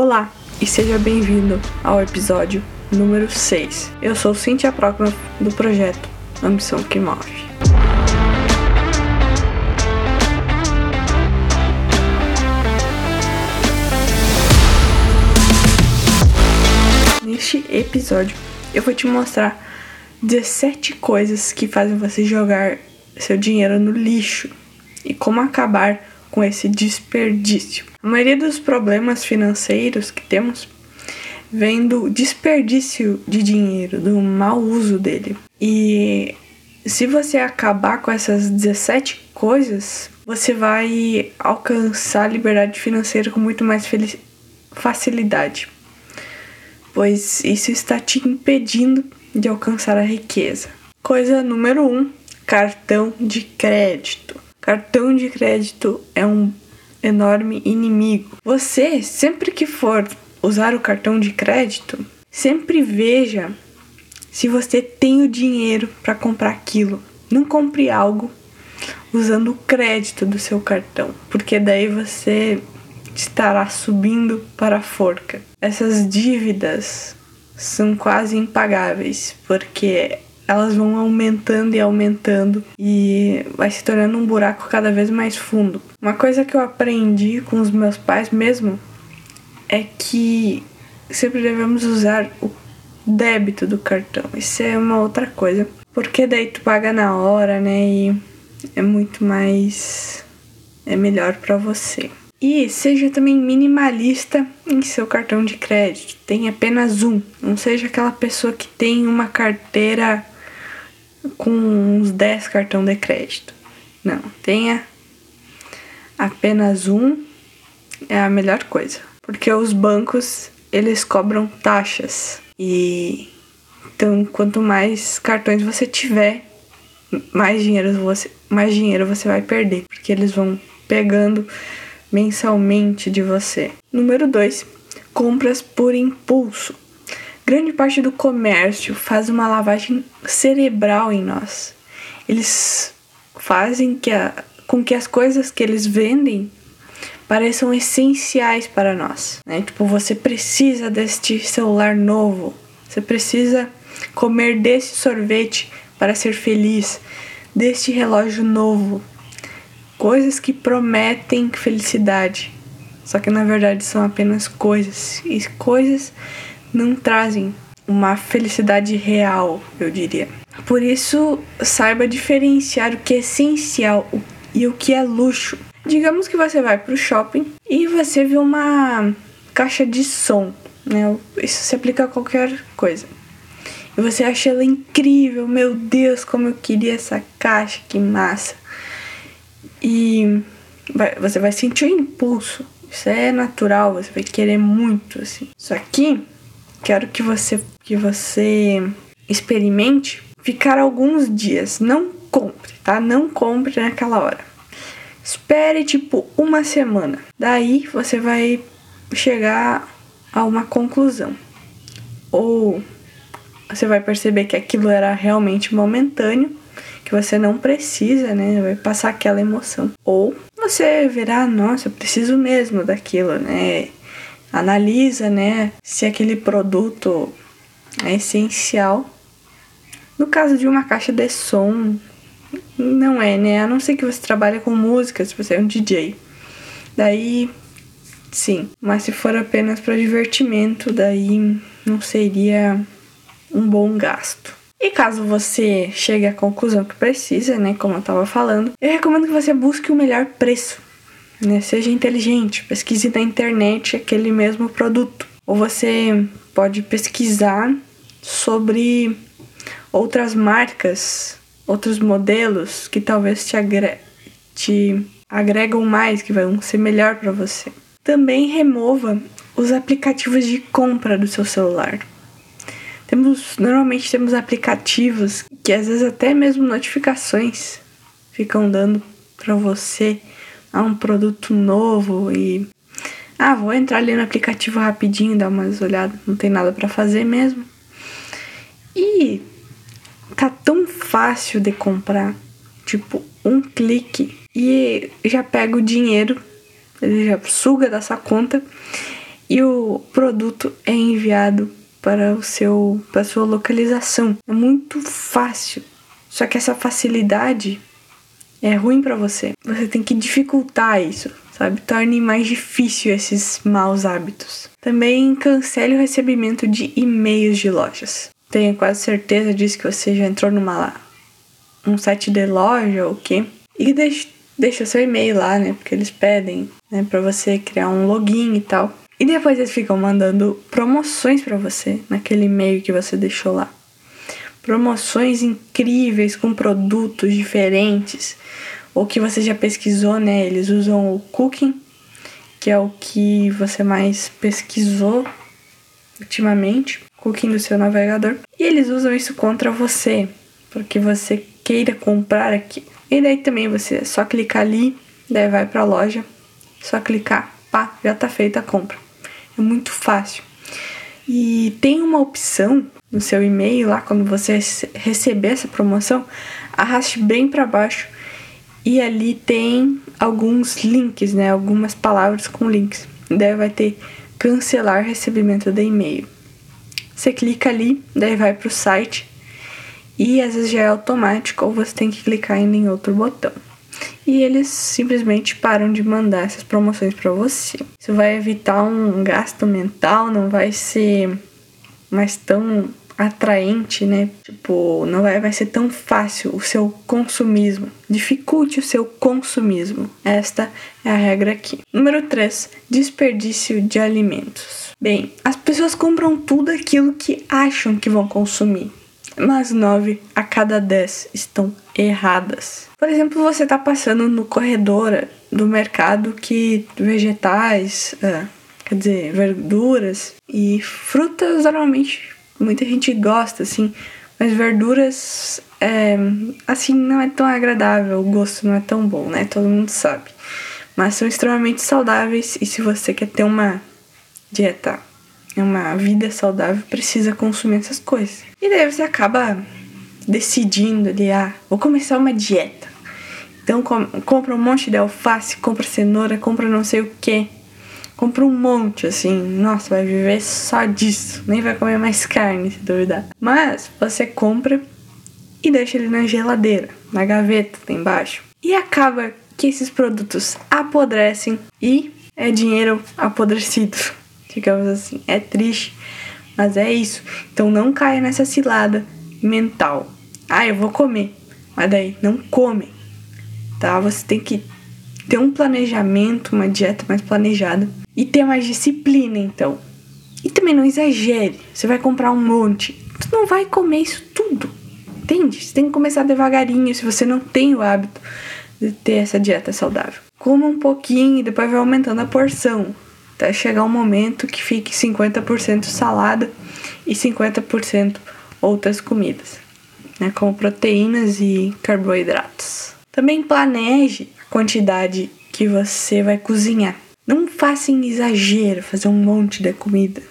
Olá e seja bem-vindo ao episódio número 6. Eu sou Cintia Procno do projeto Ambição que Move. Neste episódio eu vou te mostrar 17 coisas que fazem você jogar seu dinheiro no lixo e como acabar com esse desperdício. A maioria dos problemas financeiros que temos vem do desperdício de dinheiro, do mau uso dele. E se você acabar com essas 17 coisas, você vai alcançar a liberdade financeira com muito mais facilidade, pois isso está te impedindo de alcançar a riqueza. Coisa número 1: um, cartão de crédito. Cartão de crédito é um enorme inimigo. Você, sempre que for usar o cartão de crédito, sempre veja se você tem o dinheiro para comprar aquilo. Não compre algo usando o crédito do seu cartão, porque daí você estará subindo para a forca. Essas dívidas são quase impagáveis, porque elas vão aumentando e aumentando e vai se tornando um buraco cada vez mais fundo. Uma coisa que eu aprendi com os meus pais mesmo é que sempre devemos usar o débito do cartão. Isso é uma outra coisa, porque daí tu paga na hora, né? E é muito mais é melhor para você. E seja também minimalista em seu cartão de crédito. Tem apenas um. Não seja aquela pessoa que tem uma carteira com uns 10 cartão de crédito. Não, tenha apenas um é a melhor coisa, porque os bancos eles cobram taxas e então quanto mais cartões você tiver, mais dinheiro você mais dinheiro você vai perder, porque eles vão pegando mensalmente de você. Número 2, compras por impulso. Grande parte do comércio faz uma lavagem cerebral em nós. Eles fazem que a, com que as coisas que eles vendem pareçam essenciais para nós. Né? Tipo, você precisa deste celular novo, você precisa comer desse sorvete para ser feliz, deste relógio novo. Coisas que prometem felicidade, só que na verdade são apenas coisas, e coisas não trazem uma felicidade real, eu diria. Por isso, saiba diferenciar o que é essencial e o que é luxo. Digamos que você vai para o shopping e você vê uma caixa de som, né? Isso se aplica a qualquer coisa. E você acha ela incrível, meu Deus, como eu queria essa caixa, que massa. E vai, você vai sentir o impulso. Isso é natural, você vai querer muito assim. Só que quero que você que você experimente ficar alguns dias. Não compre, tá? Não compre naquela hora. Espere tipo uma semana. Daí você vai chegar a uma conclusão. Ou você vai perceber que aquilo era realmente momentâneo, que você não precisa, né? Vai passar aquela emoção. Ou você verá, nossa, eu preciso mesmo daquilo, né? Analisa, né, se aquele produto é essencial. No caso de uma caixa de som, não é, né? A não ser que você trabalhe com música, se você é um DJ. Daí, sim. Mas se for apenas para divertimento, daí não seria um bom gasto. E caso você chegue à conclusão que precisa, né, como eu estava falando, eu recomendo que você busque o melhor preço né? Seja inteligente, pesquise na internet aquele mesmo produto. Ou você pode pesquisar sobre outras marcas, outros modelos que talvez te, agre te agregam mais, que vão ser melhor para você. Também remova os aplicativos de compra do seu celular. Temos, normalmente temos aplicativos que às vezes até mesmo notificações ficam dando para você a um produto novo e ah, vou entrar ali no aplicativo rapidinho, dar umas olhadas, não tem nada para fazer mesmo. E tá tão fácil de comprar, tipo, um clique e já pega o dinheiro, ele já suga dessa conta e o produto é enviado para o seu para sua localização. É muito fácil. Só que essa facilidade é ruim para você. Você tem que dificultar isso, sabe? Torne mais difícil esses maus hábitos. Também cancele o recebimento de e-mails de lojas. Tenha quase certeza disso que você já entrou numa um site de loja ou o quê? E deixe, deixa seu e-mail lá, né? Porque eles pedem, né, para você criar um login e tal. E depois eles ficam mandando promoções para você naquele e-mail que você deixou lá. Promoções incríveis com produtos diferentes. Ou que você já pesquisou, né? Eles usam o Cooking, que é o que você mais pesquisou ultimamente, Cooking do seu navegador. E eles usam isso contra você, porque você queira comprar aqui. E daí também você é só clicar ali, daí vai para a loja, só clicar, pá, já tá feita a compra. É muito fácil. E tem uma opção no seu e-mail lá, quando você receber essa promoção, arraste bem para baixo e ali tem alguns links, né? Algumas palavras com links. Daí vai ter cancelar recebimento de e-mail. Você clica ali, daí vai para o site e às vezes já é automático ou você tem que clicar ainda em outro botão e eles simplesmente param de mandar essas promoções para você. Isso vai evitar um gasto mental, não vai ser mais tão atraente, né? Tipo, não vai, vai ser tão fácil o seu consumismo. Dificulte o seu consumismo. Esta é a regra aqui. Número 3. Desperdício de alimentos. Bem, as pessoas compram tudo aquilo que acham que vão consumir mas 9 a cada 10 estão erradas. Por exemplo, você está passando no corredor do mercado que vegetais, é, quer dizer, verduras e frutas normalmente muita gente gosta, assim, mas verduras, é, assim, não é tão agradável, o gosto não é tão bom, né? Todo mundo sabe. Mas são extremamente saudáveis e se você quer ter uma dieta uma vida saudável precisa consumir essas coisas. E daí você acaba decidindo ali, ah, vou começar uma dieta. Então com, compra um monte de alface, compra cenoura, compra não sei o que. Compra um monte, assim, nossa, vai viver só disso. Nem vai comer mais carne, se duvidar. Mas você compra e deixa ele na geladeira, na gaveta embaixo. E acaba que esses produtos apodrecem e é dinheiro apodrecido digamos assim. É triste, mas é isso. Então não caia nessa cilada mental. Ah, eu vou comer. Mas daí, não come. Tá? Você tem que ter um planejamento, uma dieta mais planejada e ter mais disciplina, então. E também não exagere. Você vai comprar um monte. Tu não vai comer isso tudo. Entende? Você tem que começar devagarinho se você não tem o hábito de ter essa dieta saudável. Coma um pouquinho e depois vai aumentando a porção até chegar um momento que fique 50% salada e 50% outras comidas, né, como proteínas e carboidratos. Também planeje a quantidade que você vai cozinhar. Não faça em exagero fazer um monte de comida,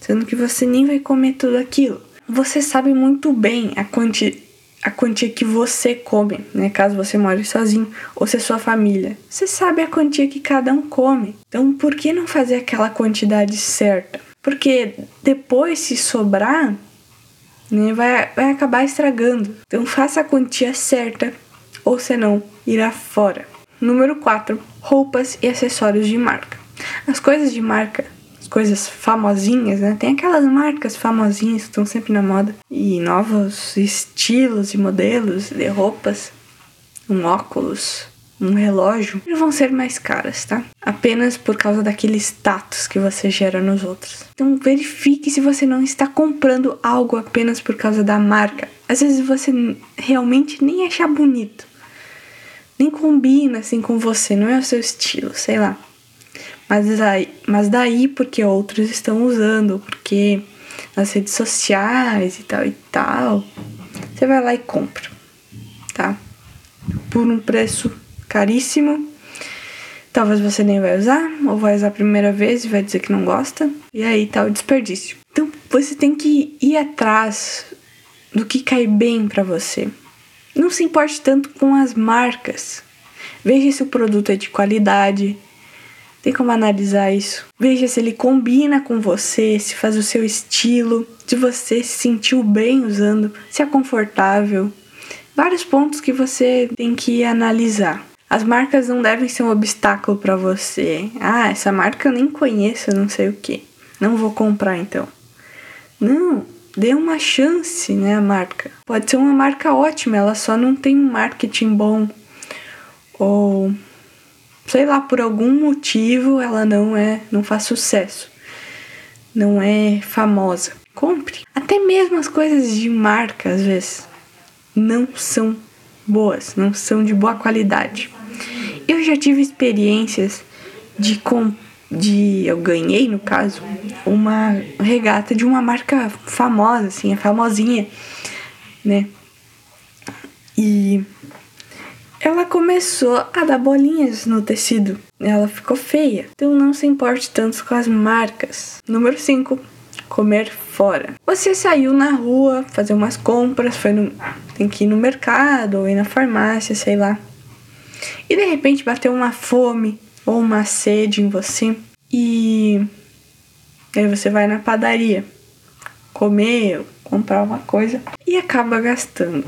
sendo que você nem vai comer tudo aquilo. Você sabe muito bem a quantidade a quantia que você come, né? Caso você more sozinho ou se é sua família. Você sabe a quantia que cada um come. Então, por que não fazer aquela quantidade certa? Porque depois, se sobrar, né, vai, vai acabar estragando. Então, faça a quantia certa ou senão irá fora. Número 4. Roupas e acessórios de marca. As coisas de marca coisas famosinhas, né? Tem aquelas marcas famosinhas que estão sempre na moda. E novos estilos e modelos de roupas, um óculos, um relógio, vão ser mais caras, tá? Apenas por causa daquele status que você gera nos outros. Então verifique se você não está comprando algo apenas por causa da marca. Às vezes você realmente nem acha bonito. Nem combina assim com você, não é o seu estilo, sei lá. Mas daí, mas daí porque outros estão usando, porque nas redes sociais e tal e tal, você vai lá e compra, tá? Por um preço caríssimo. Talvez você nem vai usar, ou vai usar a primeira vez e vai dizer que não gosta, e aí tá o desperdício. Então você tem que ir atrás do que cai bem para você. Não se importe tanto com as marcas. Veja se o produto é de qualidade, Tem como analisar isso. Veja se ele combina com você, se faz o seu estilo, se você se sentiu bem usando, se é confortável. Vários pontos que você tem que analisar. As marcas não devem ser um obstáculo para você. Ah, essa marca eu nem conheço, não sei o que. Não vou comprar então. Não, dê uma chance, né, a marca. Pode ser uma marca ótima, ela só não tem um marketing bom. Ou sei lá, por algum motivo ela não é, não faz sucesso. Não é famosa. Compre. Até mesmo as coisas de marca às vezes não são boas, não são de boa qualidade. Eu já tive experiências de comprar de eu ganhei no caso uma regata de uma marca famosa assim, é famosinha, né? E ela começou a dar bolinhas no tecido. Ela ficou feia. Então não se importe tanto com as marcas. Número 5. Comer fora. Você saiu na rua fazer umas compras, foi no, tem que ir no mercado ou ir na farmácia, sei lá. E de repente bateu uma fome ou uma sede em você e aí você vai na padaria comer, comprar uma coisa e acaba gastando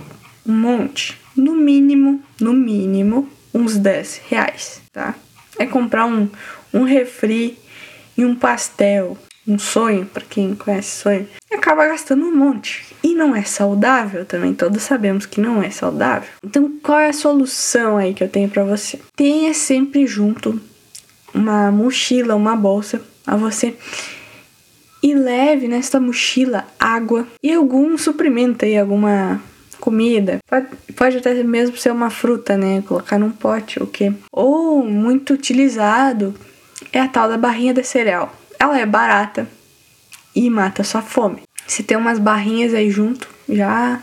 um monte, no mínimo, no mínimo, uns 10 reais, tá? É comprar um, um refri e um pastel, um sonho, para quem conhece sonho, acaba gastando um monte. E não é saudável também, todos sabemos que não é saudável. Então, qual é a solução aí que eu tenho para você? Tenha sempre junto uma mochila, uma bolsa a você e leve nesta mochila água e algum suprimento aí, alguma comida. Pode, até mesmo ser uma fruta, né? Colocar num pote ou quê. Ou muito utilizado é a tal da barrinha de cereal. Ela é barata e mata sua fome. Se tem umas barrinhas aí junto, já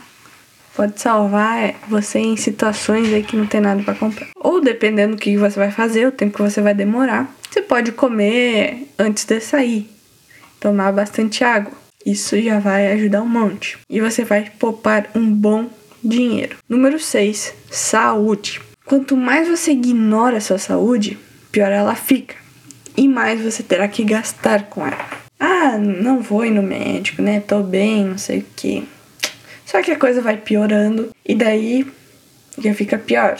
pode salvar você em situações aí que não tem nada para comprar. Ou dependendo do que você vai fazer, o tempo que você vai demorar, você pode comer antes de sair. Tomar bastante água. Isso já vai ajudar um monte. E você vai poupar um bom dinheiro. Número 6, saúde. Quanto mais você ignora a sua saúde, pior ela fica. E mais você terá que gastar com ela. Ah, não vou ir no médico, né? Tô bem, não sei o que. Só que a coisa vai piorando e daí já fica pior.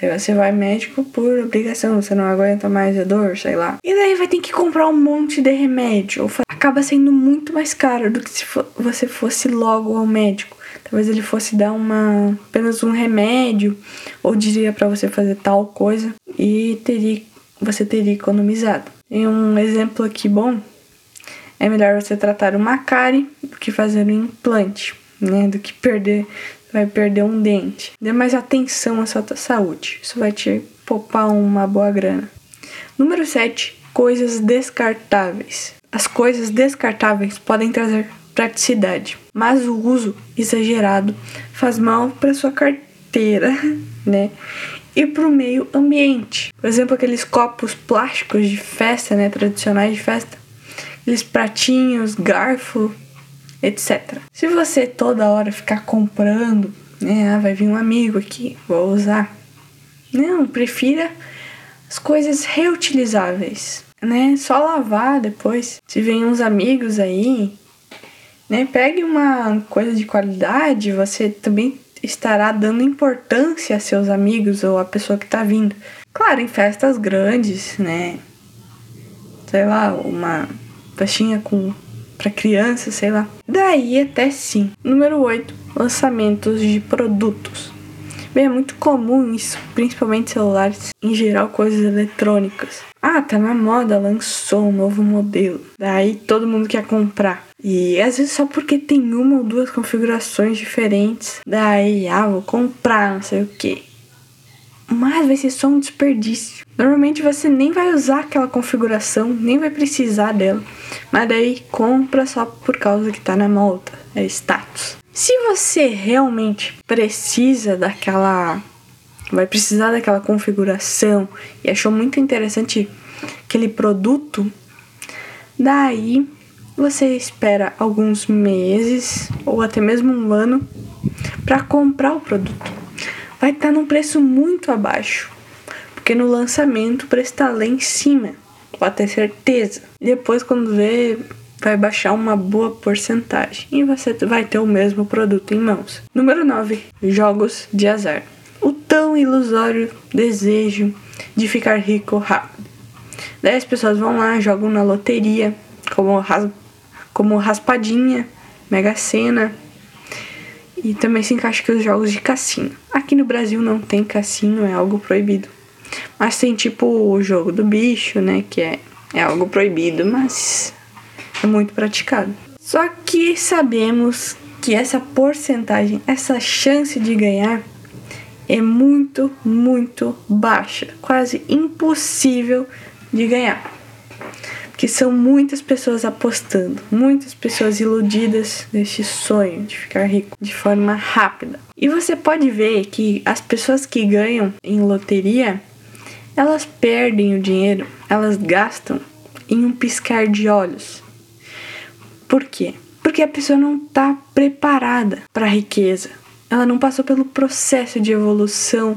Aí você vai médico por obrigação, você não aguenta mais a dor, sei lá. E daí vai ter que comprar um monte de remédio. Acaba sendo muito mais caro do que se você fosse logo ao médico. Talvez ele fosse dar uma apenas um remédio ou diria para você fazer tal coisa e teria você teria economizado. Tem um exemplo aqui bom. É melhor você tratar uma cárie do que fazer um implante, né? Do que perder vai perder um dente. Dê mais atenção à sua saúde. Isso vai te poupar uma boa grana. Número 7. Coisas descartáveis. As coisas descartáveis podem trazer praticidade, mas o uso exagerado faz mal para sua carteira, né? E para o meio ambiente. Por exemplo, aqueles copos plásticos de festa, né? Tradicionais de festa. Aqueles pratinhos, garfo, etc. Se você toda hora ficar comprando, né, ah, vai vir um amigo aqui, vou usar. Não, prefira as coisas reutilizáveis, né? Só lavar depois. Se vem uns amigos aí, né, pegue uma coisa de qualidade, você também estará dando importância a seus amigos ou a pessoa que está vindo. Claro, em festas grandes, né? Sei lá, uma festinha com para criança, sei lá. Daí até sim. Número 8, lançamentos de produtos. Bem, é muito comum isso, principalmente celulares, em geral coisas eletrônicas. Ah, tá na moda, lançou um novo modelo. Daí todo mundo quer comprar. E às vezes só porque tem uma ou duas configurações diferentes. Daí, ah, vou comprar, não sei o que mas vai ser só um desperdício. Normalmente você nem vai usar aquela configuração, nem vai precisar dela, mas daí compra só por causa que tá na moda, é status. Se você realmente precisa daquela vai precisar daquela configuração e achou muito interessante aquele produto, daí você espera alguns meses ou até mesmo um ano para comprar o produto vai estar tá num preço muito abaixo, porque no lançamento o preço está lá em cima. pode ter certeza. Depois, quando vê, vai baixar uma boa porcentagem e você vai ter o mesmo produto em mãos. Número 9. Jogos de azar. O tão ilusório desejo de ficar rico rápido. Daí as pessoas vão lá, jogam na loteria, como, como raspadinha, mega sena. E também se encaixa aqui os jogos de cassino. Aqui no Brasil não tem cassino, é algo proibido. Mas tem tipo o jogo do bicho, né? Que é, é algo proibido, mas é muito praticado. Só que sabemos que essa porcentagem, essa chance de ganhar é muito, muito baixa, quase impossível de ganhar. Porque são muitas pessoas apostando, muitas pessoas iludidas neste sonho de ficar rico de forma rápida. E você pode ver que as pessoas que ganham em loteria, elas perdem o dinheiro, elas gastam em um piscar de olhos. Por quê? Porque a pessoa não está preparada para a riqueza. Ela não passou pelo processo de evolução,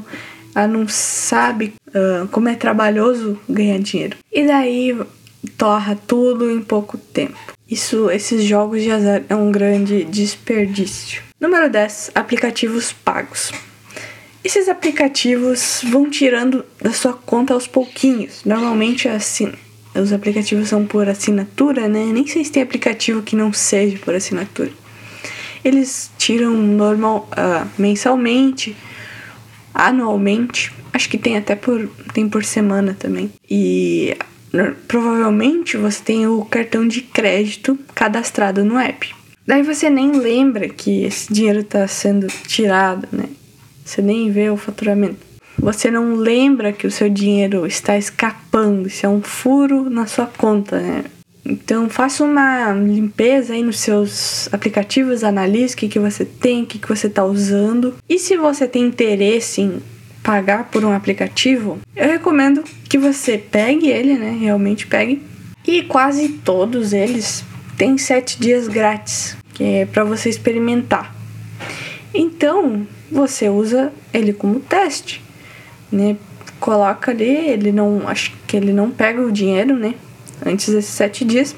ela não sabe uh, como é trabalhoso ganhar dinheiro. E daí torra tudo em pouco tempo. Isso, esses jogos de azar é um grande desperdício. Número 10, aplicativos pagos. Esses aplicativos vão tirando da sua conta aos pouquinhos. Normalmente é assim os aplicativos são por assinatura, né? Nem sei se tem aplicativo que não seja por assinatura. Eles tiram normal, uh, mensalmente, anualmente. Acho que tem até por tem por semana também. E provavelmente você tem o cartão de crédito cadastrado no app. Daí você nem lembra que esse dinheiro está sendo tirado, né? Você nem vê o faturamento. Você não lembra que o seu dinheiro está escapando, isso é um furo na sua conta, né? Então faça uma limpeza aí nos seus aplicativos, analise o que, que você tem, o que, que você está usando. E se você tem interesse em pagar por um aplicativo, eu recomendo que você pegue ele, né? Realmente pegue. E quase todos eles têm sete dias grátis, que é para você experimentar. Então você usa ele como teste né? Coloca ali, ele não. Acho que ele não pega o dinheiro, né? Antes desses sete dias.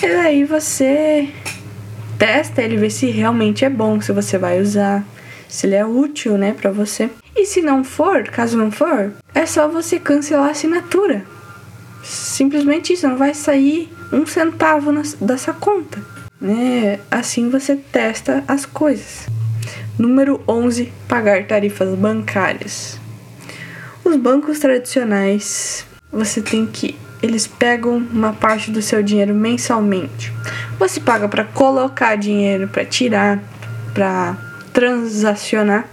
E aí você testa ele, vê se realmente é bom, se você vai usar, se ele é útil, né, para você. E se não for, caso não for, é só você cancelar a assinatura. Simplesmente isso, não vai sair um centavo na, dessa conta. Né? Assim você testa as coisas. Número 11, pagar tarifas bancárias. Os bancos tradicionais, você tem que eles pegam uma parte do seu dinheiro mensalmente. Você paga para colocar dinheiro, para tirar, para transacionar,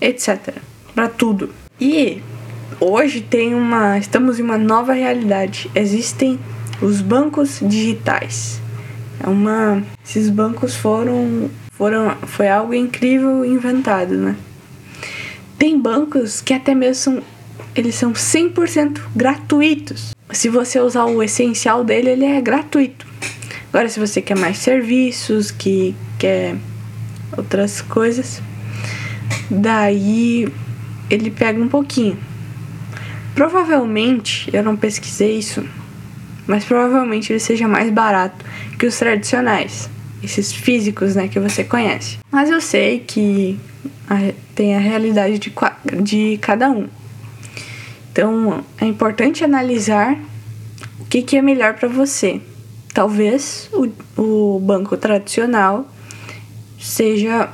etc. Para tudo. E hoje tem uma, estamos em uma nova realidade. Existem os bancos digitais. É uma, esses bancos foram, foram, foi algo incrível inventado, né? Tem bancos que até mesmo são, eles são 100% gratuitos. Se você usar o essencial dele, ele é gratuito. Agora, se você quer mais serviços, que quer outras coisas, daí ele pega um pouquinho. Provavelmente, eu não pesquisei isso, mas provavelmente ele seja mais barato que os tradicionais, esses físicos, né, que você conhece. Mas eu sei que a, tem a realidade de, de cada um. Então é importante analisar o que, que é melhor para você. Talvez o, o banco tradicional seja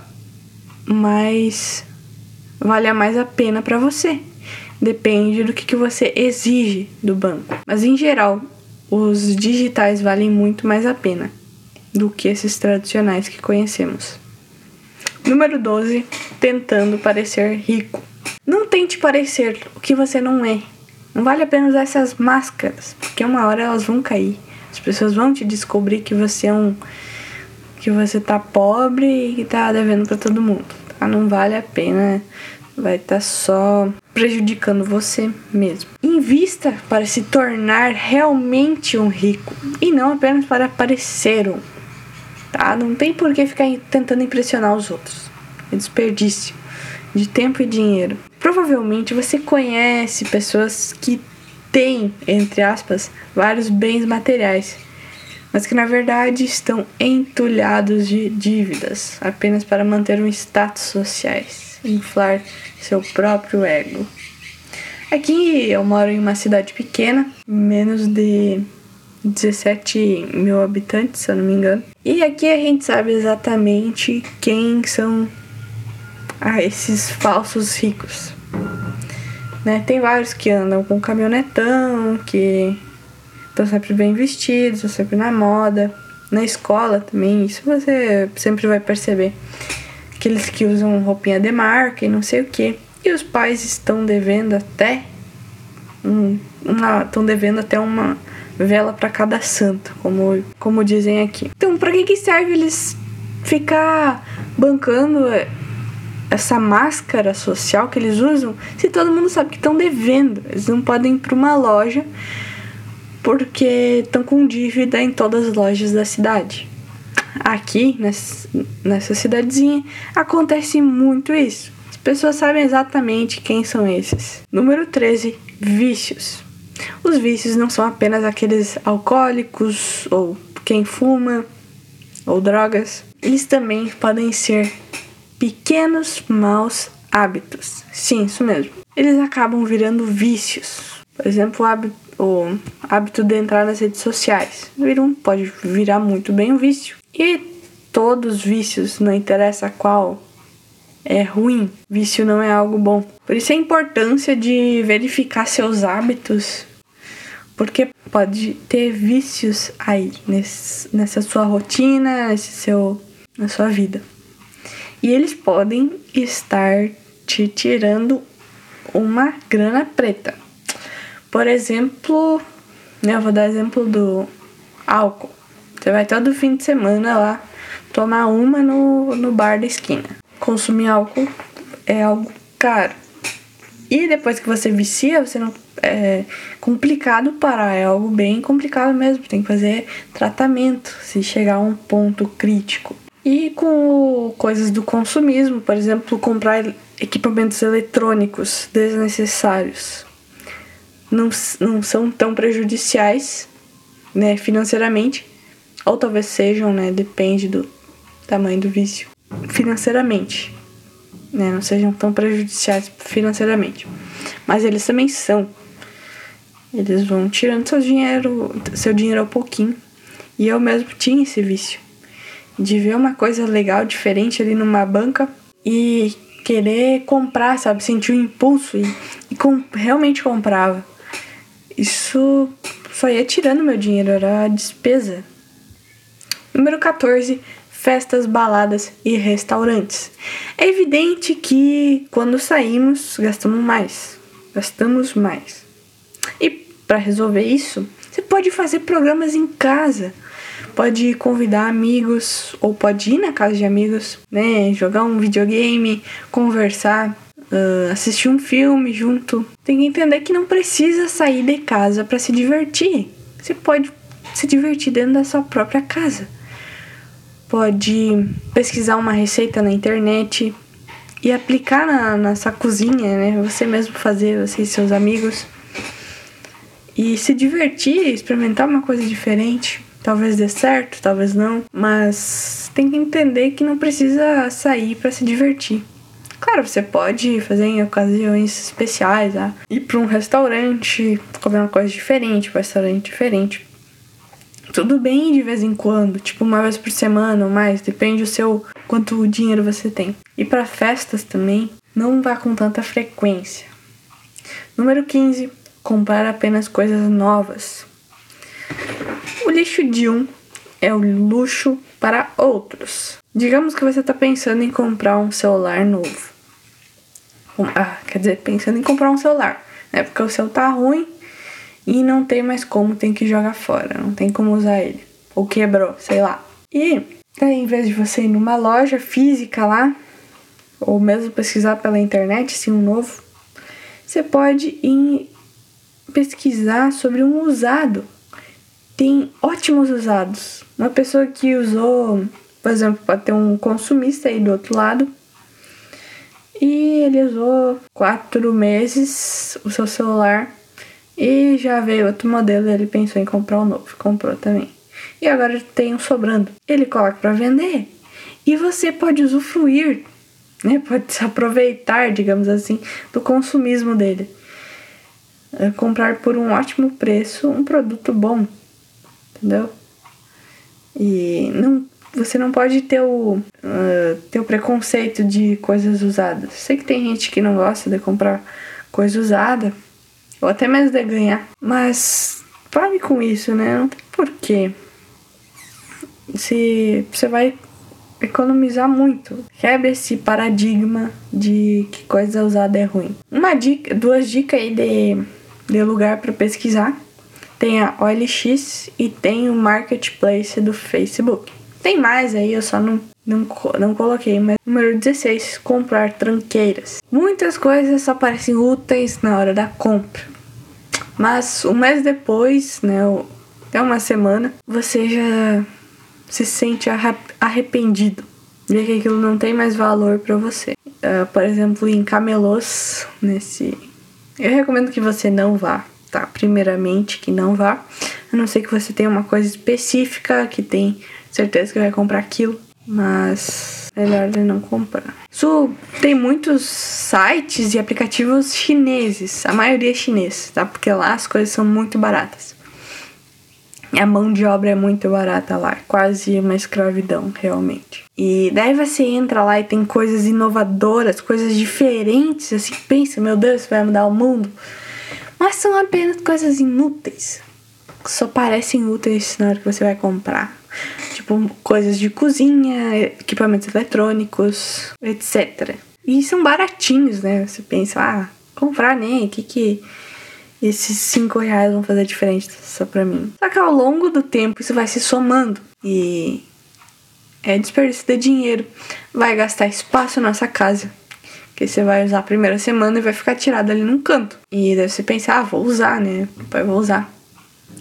mais. valha mais a pena para você. Depende do que, que você exige do banco. Mas em geral, os digitais valem muito mais a pena do que esses tradicionais que conhecemos. Número 12. Tentando parecer rico. Não tente parecer o que você não é. Não vale a pena usar essas máscaras, porque uma hora elas vão cair. As pessoas vão te descobrir que você é um que você tá pobre e que tá devendo para todo mundo. Tá? Não vale a pena. Vai estar tá só prejudicando você mesmo. Invista para se tornar realmente um rico e não apenas para parecer um tá? Não tem por que ficar tentando impressionar os outros. É desperdício de tempo e dinheiro. Provavelmente você conhece pessoas que têm, entre aspas, vários bens materiais, mas que na verdade estão entulhados de dívidas apenas para manter um status sociais, inflar seu próprio ego. Aqui eu moro em uma cidade pequena, menos de 17 mil habitantes, se eu não me engano. E aqui a gente sabe exatamente quem são ah, esses falsos ricos. Né? Tem vários que andam com caminhonetão, que estão sempre bem vestidos, estão sempre na moda. Na escola também, isso você sempre vai perceber. Aqueles que usam roupinha de marca e não sei o que. E os pais estão devendo até. Um, estão devendo até uma vela para cada santo, como, como dizem aqui. Então, para que, que serve eles ficar bancando essa máscara social que eles usam se todo mundo sabe que estão devendo? Eles não podem ir para uma loja porque estão com dívida em todas as lojas da cidade. Aqui, nessa, cidadezinha, acontece muito isso. As pessoas sabem exatamente quem são esses. Número 13, vícios. Os vícios não são apenas aqueles alcoólicos ou quem fuma ou drogas. Eles também podem ser pequenos maus hábitos. Sim, isso mesmo. Eles acabam virando vícios. Por exemplo, o hábito, o hábito de entrar nas redes sociais. Viram, pode virar muito bem um vício. E todos os vícios, não interessa qual, é ruim. Vício não é algo bom. Por isso a importância de verificar seus hábitos, porque pode ter vícios aí nesse, nessa sua rotina, nesse seu, na sua vida. E eles podem estar te tirando uma grana preta. Por exemplo, né, eu vou dar exemplo do álcool. Você vai todo fim de semana lá tomar uma no, no bar da esquina consumir álcool é algo caro. E depois que você vicia, você não. É complicado parar, é algo bem complicado mesmo. Tem que fazer tratamento se chegar a um ponto crítico. E com coisas do consumismo, por exemplo, comprar equipamentos eletrônicos desnecessários. Não, não são tão prejudiciais né, financeiramente, ou talvez sejam, né? Depende do tamanho do vício financeiramente, né? Não sejam tão prejudiciais financeiramente. Mas eles também são. Eles vão tirando seu dinheiro, seu dinheiro ao pouquinho. E eu mesmo tinha esse vício de ver uma coisa legal, diferente ali numa banca e querer comprar, sabe? Sentir o um impulso e, e com, realmente comprava. Isso só ia tirando meu dinheiro, era despesa. Número 14, festas, baladas e restaurantes. É evidente que quando saímos gastamos mais, gastamos mais. E para resolver isso, você pode fazer programas em casa. Pode convidar amigos ou pode ir na casa de amigos, né? Jogar um videogame, conversar, uh, assistir um filme junto. Tem que entender que não precisa sair de casa para se divertir. Você pode se divertir dentro da sua própria casa pode pesquisar uma receita na internet e aplicar na, na sua cozinha, né? Você mesmo fazer, você e seus amigos. E se divertir, experimentar uma coisa diferente. Talvez dê certo, talvez não, mas tem que entender que não precisa sair para se divertir. Claro, você pode fazer em ocasiões especiais, ah, ir para um restaurante, comer uma coisa diferente, um restaurante diferente tudo bem de vez em quando, tipo uma vez por semana ou mais, depende do seu quanto dinheiro você tem. E para festas também, não vá com tanta frequência. Número 15, comprar apenas coisas novas. O lixo de um é o luxo para outros. Digamos que você está pensando em comprar um celular novo. Ah, quer dizer, pensando em comprar um celular, né? Porque o seu tá ruim e não tem mais como, tem que jogar fora, não tem como usar ele. Ou quebrou, sei lá. E daí, em vez de você ir numa loja física lá, ou mesmo pesquisar pela internet, sim, um novo, você pode ir pesquisar sobre um usado. Tem ótimos usados. Uma pessoa que usou, por exemplo, pode ter um consumista aí do outro lado, e ele usou quatro meses o seu celular E já veio outro modelo e ele pensou em comprar o um novo. Comprou também. E agora tem um sobrando. Ele coloca para vender. E você pode usufruir, né? Pode se aproveitar, digamos assim, do consumismo dele. É comprar por um ótimo preço um produto bom. Entendeu? E não, você não pode ter o, uh, ter o preconceito de coisas usadas. Sei que tem gente que não gosta de comprar coisa usada, ou até mesmo de ganhar, mas pare com isso, né? Não tem porquê. Se você vai economizar muito. Quebra esse paradigma de que coisa usada é ruim. Uma dica, duas dicas aí de, de lugar para pesquisar. Tem a OLX e tem o Marketplace do Facebook. Tem mais aí, eu só não, não, não coloquei, mas número 16, comprar tranqueiras. Muitas coisas só parecem úteis na hora da compra. Mas um mês depois, né, até uma semana, você já se sente arrependido. Vê que aquilo não tem mais valor para você. Uh, por exemplo, em camelôs, nesse. Eu recomendo que você não vá, tá? Primeiramente, que não vá. A não ser que você tenha uma coisa específica que tem certeza que vai comprar aquilo, mas melhor de não comprar. Isso tem muitos sites e aplicativos chineses, a maioria é chinês, tá? Porque lá as coisas são muito baratas. A mão de obra é muito barata lá, quase uma escravidão, realmente. E daí você entra lá e tem coisas inovadoras, coisas diferentes, assim, pensa, meu Deus, vai mudar o mundo. Mas são apenas coisas inúteis. Só parecem úteis na hora que você vai comprar. Tipo, coisas de cozinha, equipamentos eletrônicos, etc. E são baratinhos, né? Você pensa, ah, comprar, né? O que que esses 5 reais vão fazer diferença pra mim? Só que ao longo do tempo isso vai se somando. E é desperdício de dinheiro. Vai gastar espaço na nossa casa. Que você vai usar a primeira semana e vai ficar tirado ali num canto. E daí você pensa, ah, vou usar, né? Pai, vou usar.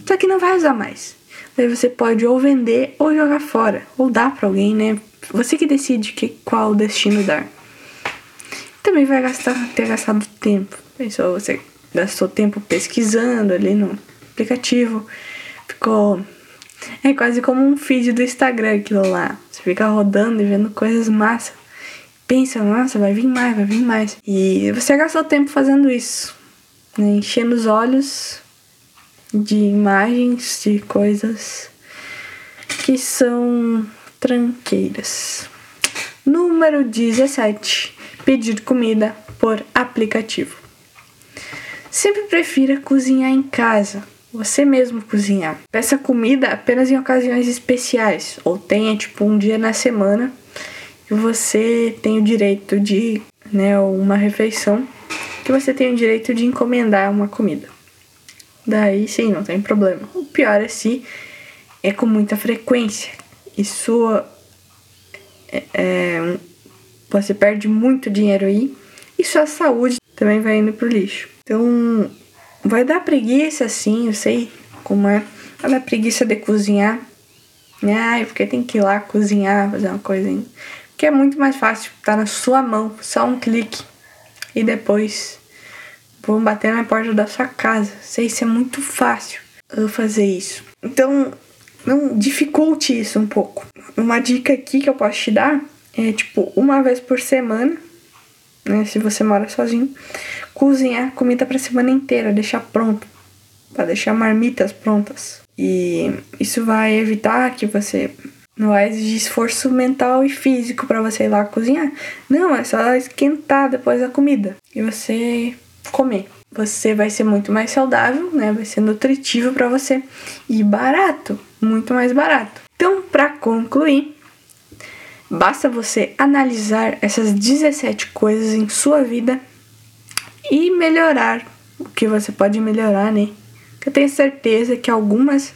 Só que não vai usar mais. Daí você pode ou vender ou jogar fora, ou dar para alguém, né? Você que decide que, qual destino dar. Também vai gastar, ter gastado tempo. Pensou, você gastou tempo pesquisando ali no aplicativo. Ficou. É quase como um feed do Instagram aquilo lá. Você fica rodando e vendo coisas massa. Pensa, nossa, vai vir mais, vai vir mais. E você gastou tempo fazendo isso. Né? Enchendo os olhos de imagens de coisas que são tranqueiras. Número 17. Pedir comida por aplicativo. Sempre prefira cozinhar em casa, você mesmo cozinhar. Peça comida apenas em ocasiões especiais, ou tenha tipo um dia na semana que você tem o direito de, né, uma refeição que você tem o direito de encomendar uma comida. Daí sim, não tem problema. O pior é se é com muita frequência. Isso é, é, você perde muito dinheiro aí e sua saúde também vai indo pro lixo. Então, vai dar preguiça sim, eu sei como é. Vai dar preguiça de cozinhar. Ai, porque tem que ir lá cozinhar, fazer uma coisa Porque é muito mais fácil, tá na sua mão, só um clique. E depois vão bater na porta da sua casa. Sei se é muito fácil fazer isso. Então, não dificulte isso um pouco. Uma dica aqui que eu posso te dar é tipo uma vez por semana, né, se você mora sozinho, cozinhar comida para semana inteira, deixar pronto, para deixar marmitas prontas. E isso vai evitar que você não vai exigir esforço mental e físico para você ir lá cozinhar. Não, é só esquentar depois a comida e você comer. Você vai ser muito mais saudável, né? Vai ser nutritivo para você e barato, muito mais barato. Então, para concluir, basta você analisar essas 17 coisas em sua vida e melhorar o que você pode melhorar, né? Eu tenho certeza que algumas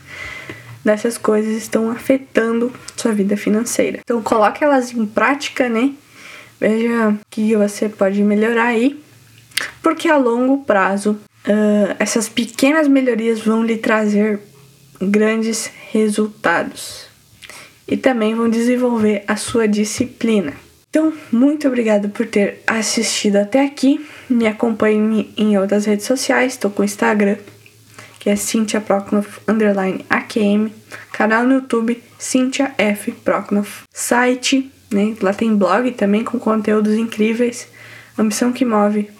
dessas coisas estão afetando sua vida financeira. Então coloque elas em prática, né? Veja o que você pode melhorar aí porque a longo prazo uh, essas pequenas melhorias vão lhe trazer grandes resultados e também vão desenvolver a sua disciplina. Então, muito obrigada por ter assistido até aqui. Me acompanhe em outras redes sociais, estou com o Instagram, que é Cynthia Proknoff underline AQM, canal no YouTube Cynthia F Proknoff, site, né? Lá tem blog também com conteúdos incríveis, ambiçãoquemove.com